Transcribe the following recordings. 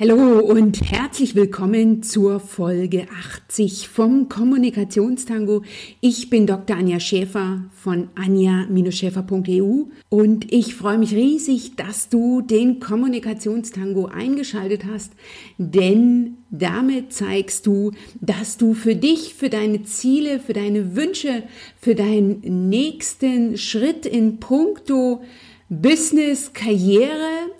Hallo und herzlich willkommen zur Folge 80 vom Kommunikationstango. Ich bin Dr. Anja Schäfer von anja-schäfer.eu und ich freue mich riesig, dass du den Kommunikationstango eingeschaltet hast, denn damit zeigst du, dass du für dich, für deine Ziele, für deine Wünsche, für deinen nächsten Schritt in puncto Business, Karriere,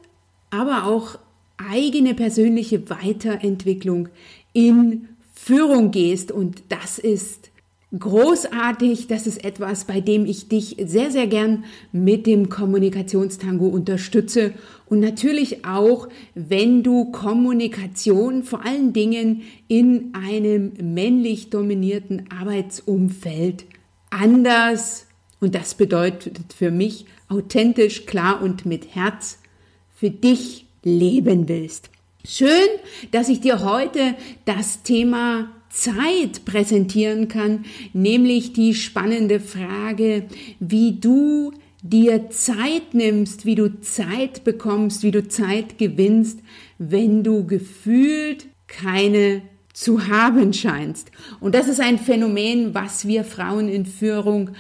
aber auch eigene persönliche Weiterentwicklung in Führung gehst. Und das ist großartig. Das ist etwas, bei dem ich dich sehr, sehr gern mit dem Kommunikationstango unterstütze. Und natürlich auch, wenn du Kommunikation vor allen Dingen in einem männlich dominierten Arbeitsumfeld anders, und das bedeutet für mich authentisch, klar und mit Herz, für dich leben willst. Schön, dass ich dir heute das Thema Zeit präsentieren kann, nämlich die spannende Frage, wie du dir Zeit nimmst, wie du Zeit bekommst, wie du Zeit gewinnst, wenn du gefühlt keine zu haben scheinst. Und das ist ein Phänomen, was wir Frauen in Führung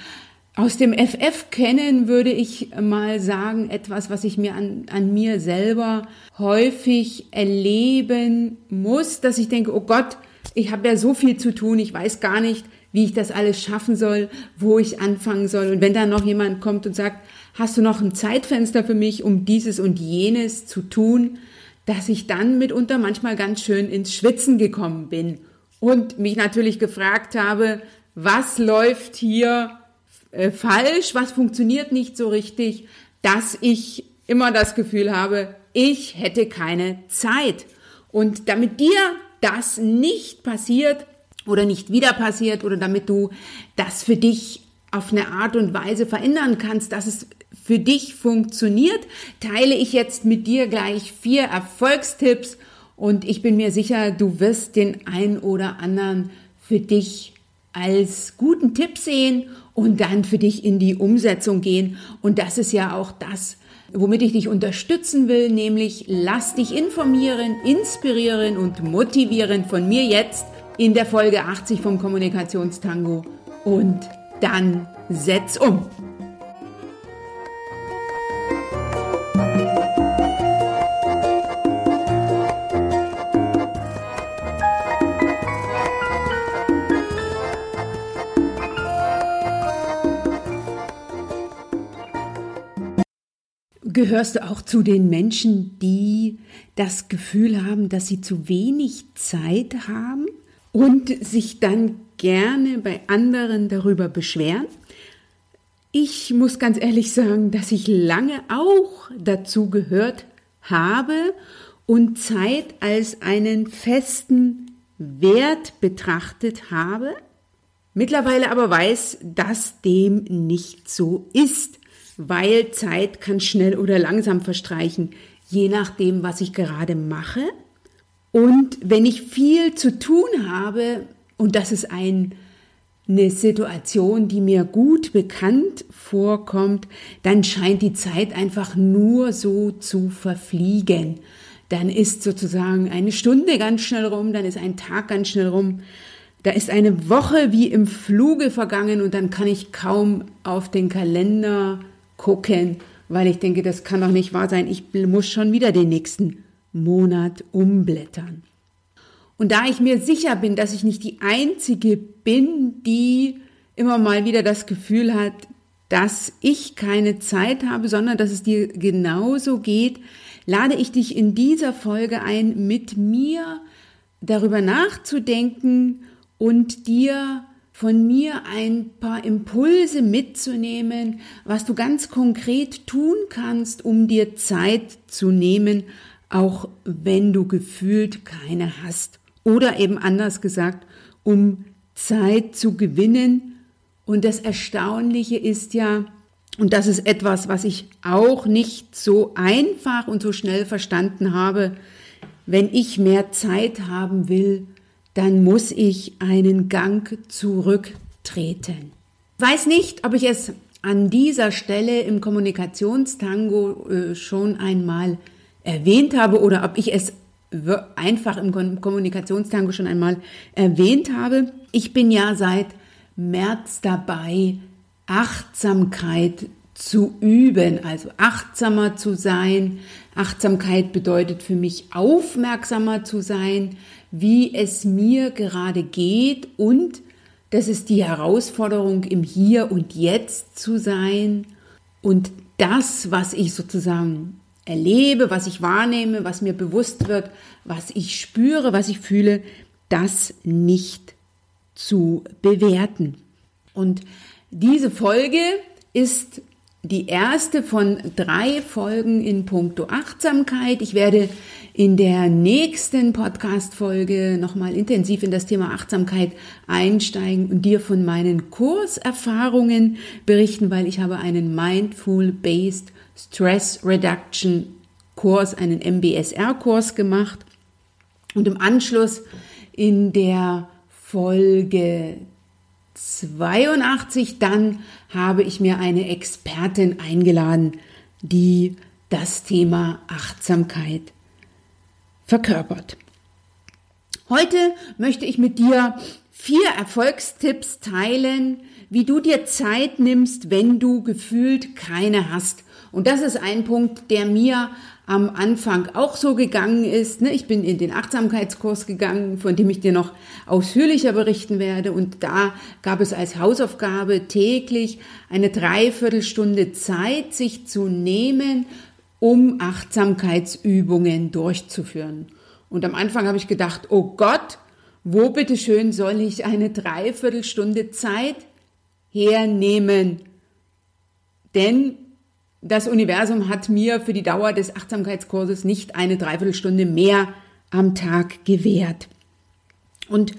aus dem FF kennen, würde ich mal sagen, etwas, was ich mir an, an mir selber häufig erleben muss, dass ich denke, oh Gott, ich habe ja so viel zu tun, ich weiß gar nicht, wie ich das alles schaffen soll, wo ich anfangen soll. Und wenn dann noch jemand kommt und sagt, hast du noch ein Zeitfenster für mich, um dieses und jenes zu tun, dass ich dann mitunter manchmal ganz schön ins Schwitzen gekommen bin und mich natürlich gefragt habe, was läuft hier äh, falsch, was funktioniert nicht so richtig, dass ich immer das Gefühl habe, ich hätte keine Zeit. Und damit dir das nicht passiert oder nicht wieder passiert oder damit du das für dich auf eine Art und Weise verändern kannst, dass es für dich funktioniert, teile ich jetzt mit dir gleich vier Erfolgstipps und ich bin mir sicher, du wirst den ein oder anderen für dich als guten Tipp sehen und dann für dich in die Umsetzung gehen. Und das ist ja auch das, womit ich dich unterstützen will, nämlich lass dich informieren, inspirieren und motivieren von mir jetzt in der Folge 80 vom Kommunikationstango und dann setz um. Gehörst du auch zu den Menschen, die das Gefühl haben, dass sie zu wenig Zeit haben und sich dann gerne bei anderen darüber beschweren? Ich muss ganz ehrlich sagen, dass ich lange auch dazu gehört habe und Zeit als einen festen Wert betrachtet habe, mittlerweile aber weiß, dass dem nicht so ist weil Zeit kann schnell oder langsam verstreichen, je nachdem, was ich gerade mache. Und wenn ich viel zu tun habe, und das ist ein, eine Situation, die mir gut bekannt vorkommt, dann scheint die Zeit einfach nur so zu verfliegen. Dann ist sozusagen eine Stunde ganz schnell rum, dann ist ein Tag ganz schnell rum. Da ist eine Woche wie im Fluge vergangen und dann kann ich kaum auf den Kalender gucken, weil ich denke, das kann doch nicht wahr sein. Ich muss schon wieder den nächsten Monat umblättern. Und da ich mir sicher bin, dass ich nicht die Einzige bin, die immer mal wieder das Gefühl hat, dass ich keine Zeit habe, sondern dass es dir genauso geht, lade ich dich in dieser Folge ein, mit mir darüber nachzudenken und dir von mir ein paar Impulse mitzunehmen, was du ganz konkret tun kannst, um dir Zeit zu nehmen, auch wenn du gefühlt keine hast. Oder eben anders gesagt, um Zeit zu gewinnen. Und das Erstaunliche ist ja, und das ist etwas, was ich auch nicht so einfach und so schnell verstanden habe, wenn ich mehr Zeit haben will, dann muss ich einen Gang zurücktreten. Ich weiß nicht, ob ich es an dieser Stelle im Kommunikationstango äh, schon einmal erwähnt habe oder ob ich es einfach im Kommunikationstango schon einmal erwähnt habe. Ich bin ja seit März dabei, Achtsamkeit zu üben, also achtsamer zu sein. Achtsamkeit bedeutet für mich aufmerksamer zu sein, wie es mir gerade geht und das ist die Herausforderung, im Hier und Jetzt zu sein und das, was ich sozusagen erlebe, was ich wahrnehme, was mir bewusst wird, was ich spüre, was ich fühle, das nicht zu bewerten. Und diese Folge ist die erste von drei Folgen in puncto Achtsamkeit. Ich werde in der nächsten Podcast-Folge nochmal intensiv in das Thema Achtsamkeit einsteigen und dir von meinen Kurserfahrungen berichten, weil ich habe einen Mindful-Based Stress Reduction Kurs, einen MBSR-Kurs gemacht. Und im Anschluss in der Folge 82 dann habe ich mir eine Expertin eingeladen, die das Thema Achtsamkeit verkörpert. Heute möchte ich mit dir vier Erfolgstipps teilen, wie du dir Zeit nimmst, wenn du gefühlt keine hast. Und das ist ein Punkt, der mir am Anfang auch so gegangen ist. Ne? Ich bin in den Achtsamkeitskurs gegangen, von dem ich dir noch ausführlicher berichten werde. Und da gab es als Hausaufgabe täglich eine Dreiviertelstunde Zeit, sich zu nehmen, um Achtsamkeitsübungen durchzuführen. Und am Anfang habe ich gedacht, oh Gott, wo bitteschön soll ich eine Dreiviertelstunde Zeit hernehmen? Denn das Universum hat mir für die Dauer des Achtsamkeitskurses nicht eine Dreiviertelstunde mehr am Tag gewährt. Und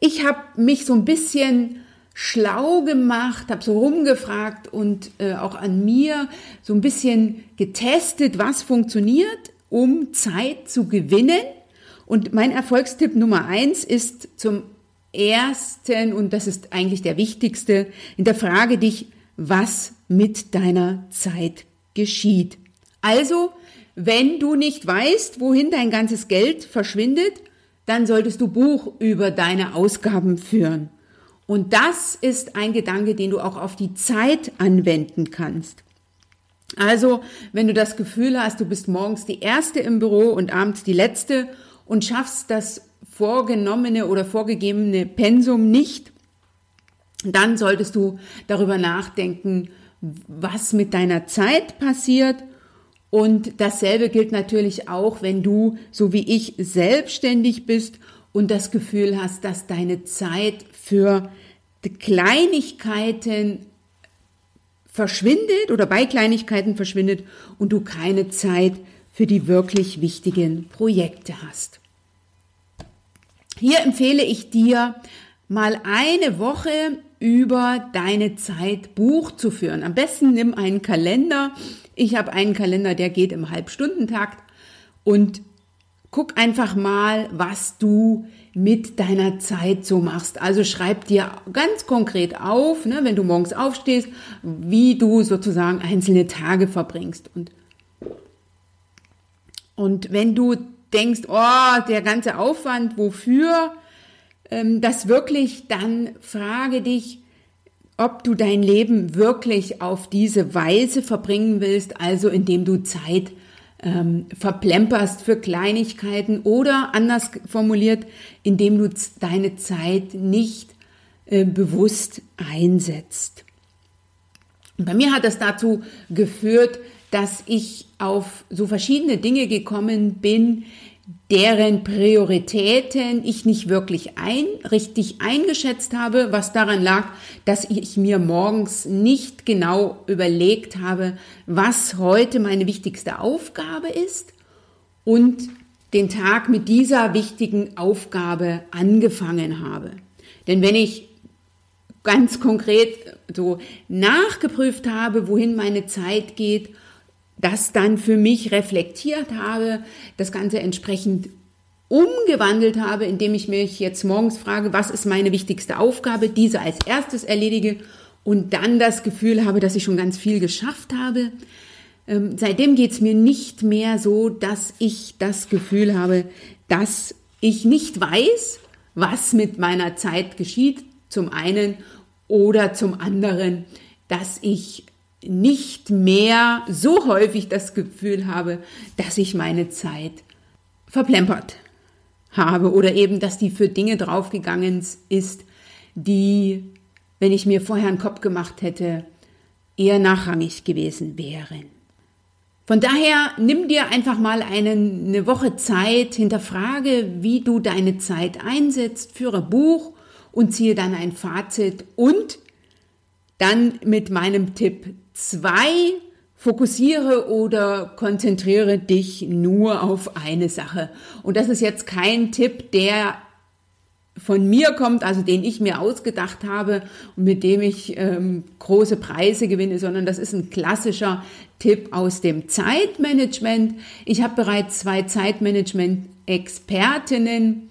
ich habe mich so ein bisschen schlau gemacht, habe so rumgefragt und äh, auch an mir so ein bisschen getestet, was funktioniert, um Zeit zu gewinnen. Und mein Erfolgstipp Nummer eins ist zum ersten, und das ist eigentlich der wichtigste, hinterfrage dich, was mit deiner Zeit geschieht. Also, wenn du nicht weißt, wohin dein ganzes Geld verschwindet, dann solltest du Buch über deine Ausgaben führen. Und das ist ein Gedanke, den du auch auf die Zeit anwenden kannst. Also, wenn du das Gefühl hast, du bist morgens die Erste im Büro und abends die Letzte und schaffst das vorgenommene oder vorgegebene Pensum nicht, dann solltest du darüber nachdenken, was mit deiner Zeit passiert. Und dasselbe gilt natürlich auch, wenn du, so wie ich, selbstständig bist und das Gefühl hast, dass deine Zeit für Kleinigkeiten verschwindet oder bei Kleinigkeiten verschwindet und du keine Zeit für die wirklich wichtigen Projekte hast. Hier empfehle ich dir, mal eine Woche über deine Zeit Buch zu führen. Am besten nimm einen Kalender. Ich habe einen Kalender, der geht im Halbstundentakt und guck einfach mal, was du mit deiner Zeit so machst. Also schreib dir ganz konkret auf, ne, wenn du morgens aufstehst, wie du sozusagen einzelne Tage verbringst. Und, und wenn du denkst, oh, der ganze Aufwand, wofür, ähm, das wirklich, dann frage dich, ob du dein Leben wirklich auf diese Weise verbringen willst, also indem du Zeit ähm, verplemperst für Kleinigkeiten oder anders formuliert, indem du deine Zeit nicht äh, bewusst einsetzt. Bei mir hat das dazu geführt, dass ich auf so verschiedene Dinge gekommen bin, deren Prioritäten ich nicht wirklich ein, richtig eingeschätzt habe, was daran lag, dass ich mir morgens nicht genau überlegt habe, was heute meine wichtigste Aufgabe ist und den Tag mit dieser wichtigen Aufgabe angefangen habe. Denn wenn ich ganz konkret so nachgeprüft habe, wohin meine Zeit geht das dann für mich reflektiert habe, das Ganze entsprechend umgewandelt habe, indem ich mich jetzt morgens frage, was ist meine wichtigste Aufgabe, diese als erstes erledige und dann das Gefühl habe, dass ich schon ganz viel geschafft habe, ähm, seitdem geht es mir nicht mehr so, dass ich das Gefühl habe, dass ich nicht weiß, was mit meiner Zeit geschieht, zum einen, oder zum anderen, dass ich nicht mehr so häufig das Gefühl habe, dass ich meine Zeit verplempert habe oder eben, dass die für Dinge draufgegangen ist, die, wenn ich mir vorher einen Kopf gemacht hätte, eher nachrangig gewesen wären. Von daher nimm dir einfach mal eine, eine Woche Zeit, hinterfrage, wie du deine Zeit einsetzt, führe Buch und ziehe dann ein Fazit und dann mit meinem Tipp zwei fokussiere oder konzentriere dich nur auf eine Sache. Und das ist jetzt kein Tipp, der von mir kommt, also den ich mir ausgedacht habe und mit dem ich ähm, große Preise gewinne, sondern das ist ein klassischer Tipp aus dem Zeitmanagement. Ich habe bereits zwei Zeitmanagement-Expertinnen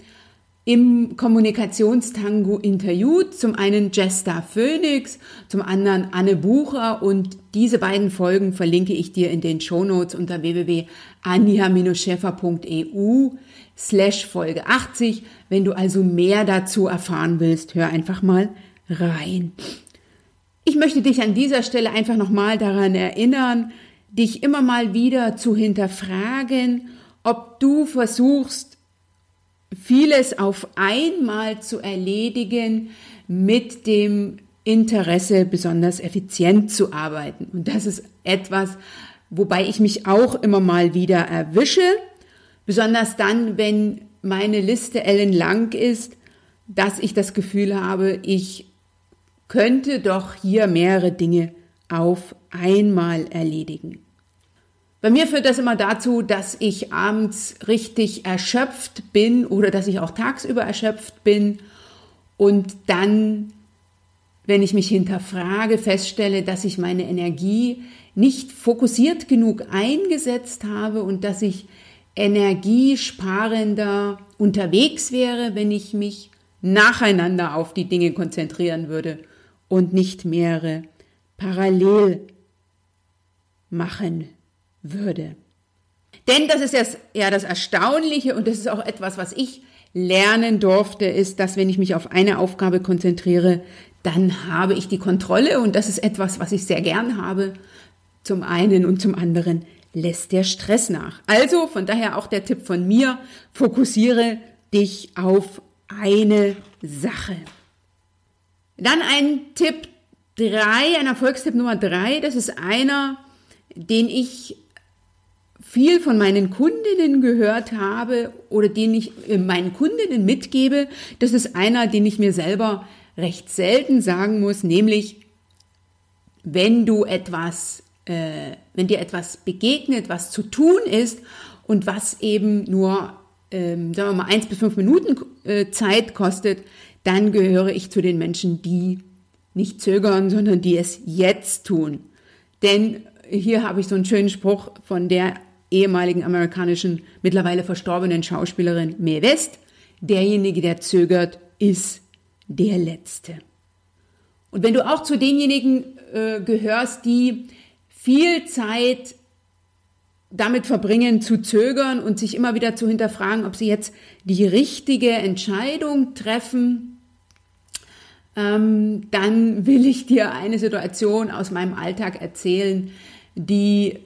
im Kommunikationstango interviewt. Zum einen Jesta Phoenix, zum anderen Anne Bucher und diese beiden Folgen verlinke ich dir in den Shownotes unter www.anja-scheffer.eu slash Folge 80. Wenn du also mehr dazu erfahren willst, hör einfach mal rein. Ich möchte dich an dieser Stelle einfach nochmal daran erinnern, dich immer mal wieder zu hinterfragen, ob du versuchst, vieles auf einmal zu erledigen mit dem Interesse, besonders effizient zu arbeiten. Und das ist etwas, wobei ich mich auch immer mal wieder erwische, besonders dann, wenn meine Liste ellenlang ist, dass ich das Gefühl habe, ich könnte doch hier mehrere Dinge auf einmal erledigen. Bei mir führt das immer dazu, dass ich abends richtig erschöpft bin oder dass ich auch tagsüber erschöpft bin und dann, wenn ich mich hinterfrage, feststelle, dass ich meine Energie nicht fokussiert genug eingesetzt habe und dass ich energiesparender unterwegs wäre, wenn ich mich nacheinander auf die Dinge konzentrieren würde und nicht mehrere parallel machen würde. Denn das ist ja das Erstaunliche und das ist auch etwas, was ich lernen durfte, ist, dass wenn ich mich auf eine Aufgabe konzentriere, dann habe ich die Kontrolle und das ist etwas, was ich sehr gern habe. Zum einen und zum anderen lässt der Stress nach. Also von daher auch der Tipp von mir, fokussiere dich auf eine Sache. Dann ein Tipp drei, ein Erfolgstipp Nummer drei, das ist einer, den ich viel von meinen Kundinnen gehört habe oder den ich äh, meinen Kundinnen mitgebe, das ist einer, den ich mir selber recht selten sagen muss, nämlich wenn du etwas, äh, wenn dir etwas begegnet, was zu tun ist und was eben nur, ähm, sagen wir mal, eins bis fünf Minuten äh, Zeit kostet, dann gehöre ich zu den Menschen, die nicht zögern, sondern die es jetzt tun. Denn hier habe ich so einen schönen Spruch von der ehemaligen amerikanischen, mittlerweile verstorbenen Schauspielerin Mae West. Derjenige, der zögert, ist der Letzte. Und wenn du auch zu denjenigen äh, gehörst, die viel Zeit damit verbringen, zu zögern und sich immer wieder zu hinterfragen, ob sie jetzt die richtige Entscheidung treffen, ähm, dann will ich dir eine Situation aus meinem Alltag erzählen, die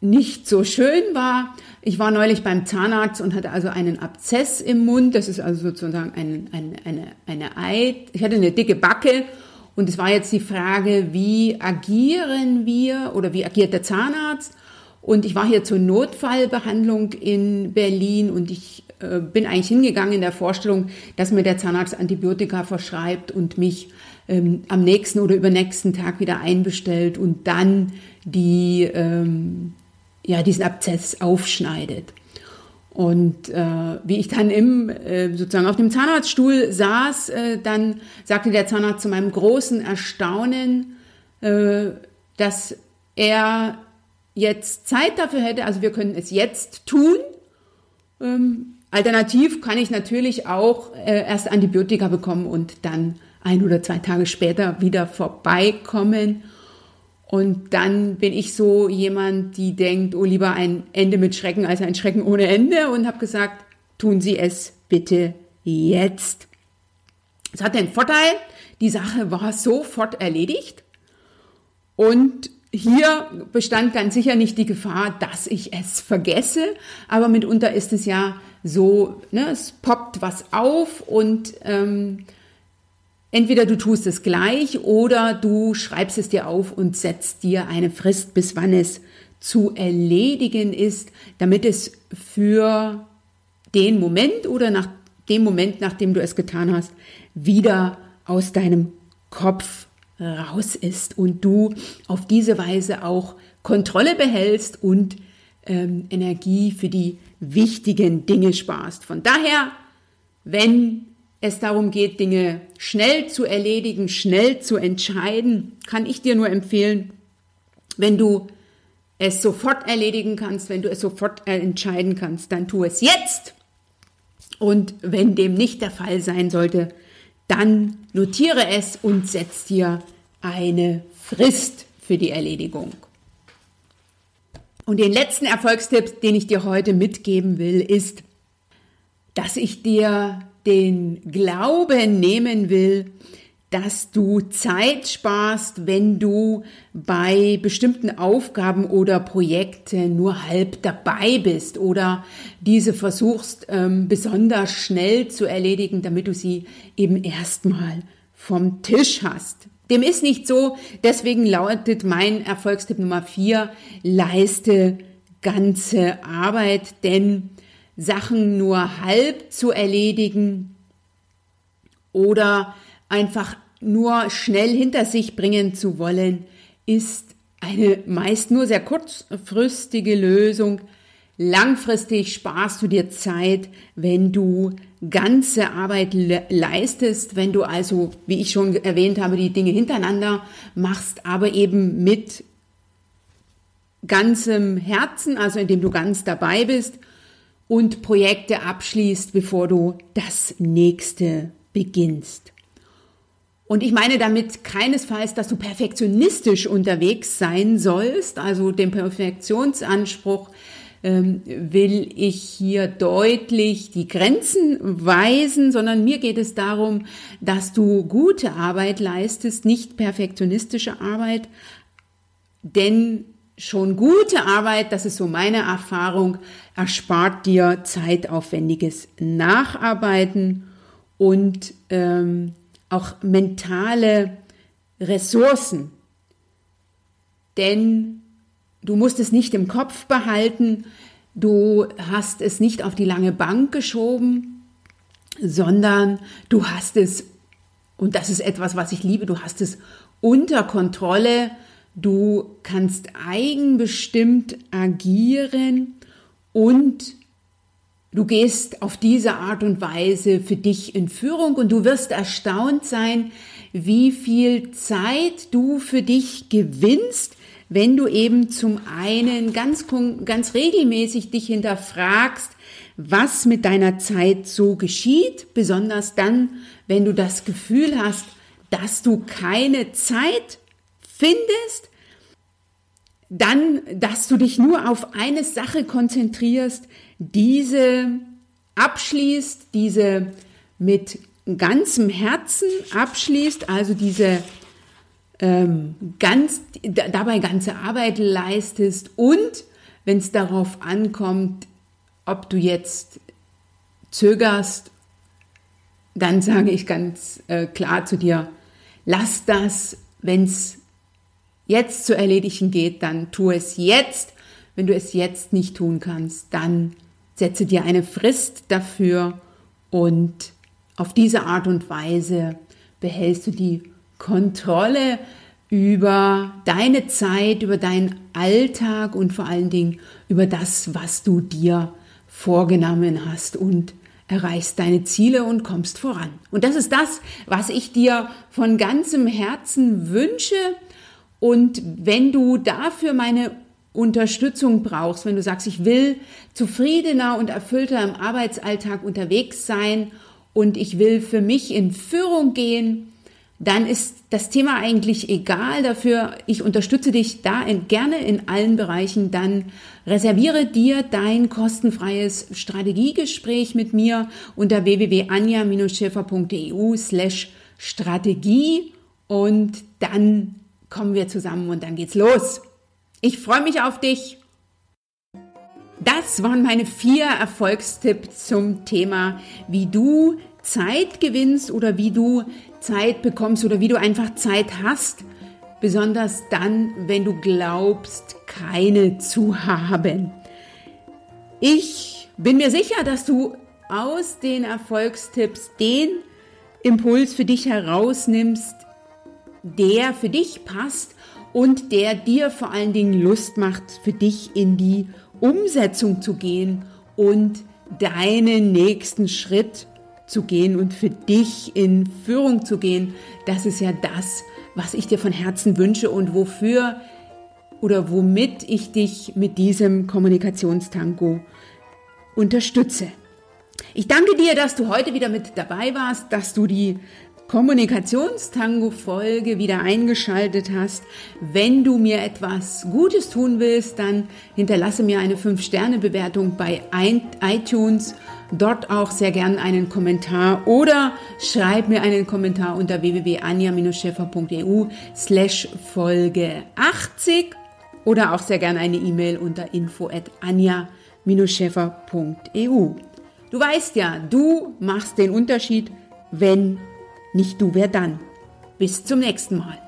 nicht so schön war. Ich war neulich beim Zahnarzt und hatte also einen Abzess im Mund. Das ist also sozusagen ein, ein, eine, eine Eid. Ich hatte eine dicke Backe und es war jetzt die Frage, wie agieren wir oder wie agiert der Zahnarzt? Und ich war hier zur Notfallbehandlung in Berlin und ich äh, bin eigentlich hingegangen in der Vorstellung, dass mir der Zahnarzt Antibiotika verschreibt und mich ähm, am nächsten oder übernächsten Tag wieder einbestellt und dann die ähm, ja, diesen Abzess aufschneidet. Und äh, wie ich dann im, äh, sozusagen auf dem Zahnarztstuhl saß, äh, dann sagte der Zahnarzt zu meinem großen Erstaunen, äh, dass er jetzt Zeit dafür hätte, also wir können es jetzt tun. Ähm, alternativ kann ich natürlich auch äh, erst Antibiotika bekommen und dann ein oder zwei Tage später wieder vorbeikommen. Und dann bin ich so jemand, die denkt, oh lieber ein Ende mit Schrecken als ein Schrecken ohne Ende und habe gesagt, tun Sie es bitte jetzt. Es hat den Vorteil, die Sache war sofort erledigt und hier bestand ganz sicher nicht die Gefahr, dass ich es vergesse, aber mitunter ist es ja so, ne, es poppt was auf und ähm, entweder du tust es gleich oder du schreibst es dir auf und setzt dir eine Frist, bis wann es zu erledigen ist, damit es für den Moment oder nach dem Moment, nachdem du es getan hast, wieder aus deinem Kopf raus ist und du auf diese Weise auch Kontrolle behältst und ähm, Energie für die wichtigen Dinge sparst. Von daher, wenn es darum geht, Dinge schnell zu erledigen, schnell zu entscheiden, kann ich dir nur empfehlen, wenn du es sofort erledigen kannst, wenn du es sofort entscheiden kannst, dann tu es jetzt. Und wenn dem nicht der Fall sein sollte, dann notiere es und setz dir eine Frist für die Erledigung. Und den letzten Erfolgstipp, den ich dir heute mitgeben will, ist, dass ich dir den Glauben nehmen will, dass du Zeit sparst, wenn du bei bestimmten Aufgaben oder Projekten nur halb dabei bist oder diese versuchst ähm, besonders schnell zu erledigen, damit du sie eben erstmal vom Tisch hast. Dem ist nicht so, deswegen lautet mein Erfolgstipp Nummer vier: leiste ganze Arbeit, denn Sachen nur halb zu erledigen oder einfach nur schnell hinter sich bringen zu wollen, ist eine meist nur sehr kurzfristige Lösung. Langfristig sparst du dir Zeit, wenn du ganze Arbeit le leistest, wenn du also, wie ich schon erwähnt habe, die Dinge hintereinander machst, aber eben mit ganzem Herzen, also indem du ganz dabei bist und Projekte abschließt, bevor du das nächste beginnst. Und ich meine damit keinesfalls, dass du perfektionistisch unterwegs sein sollst, also den Perfektionsanspruch ähm, will ich hier deutlich die Grenzen weisen, sondern mir geht es darum, dass du gute Arbeit leistest, nicht perfektionistische Arbeit, denn schon gute Arbeit, das ist so meine Erfahrung, erspart dir zeitaufwendiges Nacharbeiten und ähm, auch mentale Ressourcen. Denn du musst es nicht im Kopf behalten, du hast es nicht auf die lange Bank geschoben, sondern du hast es, und das ist etwas, was ich liebe, du hast es unter Kontrolle, du kannst eigenbestimmt agieren und du gehst auf diese Art und Weise für dich in Führung und du wirst erstaunt sein, wie viel Zeit du für dich gewinnst, wenn du eben zum einen ganz, ganz regelmäßig dich hinterfragst, was mit deiner Zeit so geschieht, besonders dann, wenn du das Gefühl hast, dass du keine Zeit findest, dann, dass du dich nur auf eine Sache konzentrierst, diese abschließt, diese mit ganzem Herzen abschließt, also diese ähm, ganz, dabei ganze Arbeit leistest und wenn es darauf ankommt, ob du jetzt zögerst, dann sage ich ganz äh, klar zu dir, lass das, wenn es jetzt zu erledigen geht, dann tu es jetzt. Wenn du es jetzt nicht tun kannst, dann setze dir eine Frist dafür und auf diese Art und Weise behältst du die Kontrolle über deine Zeit, über deinen Alltag und vor allen Dingen über das, was du dir vorgenommen hast und erreichst deine Ziele und kommst voran. Und das ist das, was ich dir von ganzem Herzen wünsche und wenn du dafür meine Unterstützung brauchst, wenn du sagst, ich will zufriedener und erfüllter im Arbeitsalltag unterwegs sein und ich will für mich in Führung gehen, dann ist das Thema eigentlich egal. Dafür, ich unterstütze dich da in, gerne in allen Bereichen. Dann reserviere dir dein kostenfreies Strategiegespräch mit mir unter www.anja-schäfer.eu slash Strategie und dann kommen wir zusammen und dann geht's los. Ich freue mich auf dich. Das waren meine vier Erfolgstipps zum Thema, wie du Zeit gewinnst oder wie du Zeit bekommst oder wie du einfach Zeit hast, besonders dann, wenn du glaubst, keine zu haben. Ich bin mir sicher, dass du aus den Erfolgstipps den Impuls für dich herausnimmst, der für dich passt und der dir vor allen Dingen Lust macht, für dich in die Umsetzung zu gehen und deinen nächsten Schritt zu gehen und für dich in Führung zu gehen. Das ist ja das, was ich dir von Herzen wünsche und wofür oder womit ich dich mit diesem Kommunikationstango unterstütze. Ich danke dir, dass du heute wieder mit dabei warst, dass du die Kommunikationstango-Folge wieder eingeschaltet hast. Wenn du mir etwas Gutes tun willst, dann hinterlasse mir eine 5-Sterne-Bewertung bei iTunes. Dort auch sehr gern einen Kommentar oder schreib mir einen Kommentar unter www.anja-scheffer.eu slash Folge 80 oder auch sehr gern eine E-Mail unter info at anja-scheffer.eu. Du weißt ja, du machst den Unterschied, wenn nicht du, wer dann? Bis zum nächsten Mal.